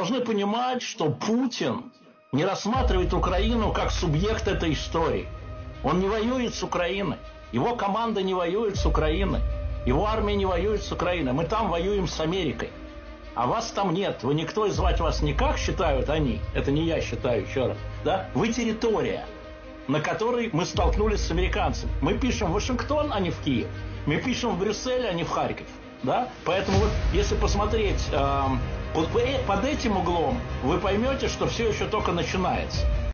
должны понимать, что Путин не рассматривает Украину как субъект этой истории. Он не воюет с Украиной. Его команда не воюет с Украиной. Его армия не воюет с Украиной. Мы там воюем с Америкой. А вас там нет. Вы никто и звать вас никак считают они. Это не я считаю, еще раз. Да? Вы территория, на которой мы столкнулись с американцами. Мы пишем в Вашингтон, а не в Киев. Мы пишем в Брюссель, а не в Харьков. Да? Поэтому вот, если посмотреть э, под, под этим углом, вы поймете, что все еще только начинается.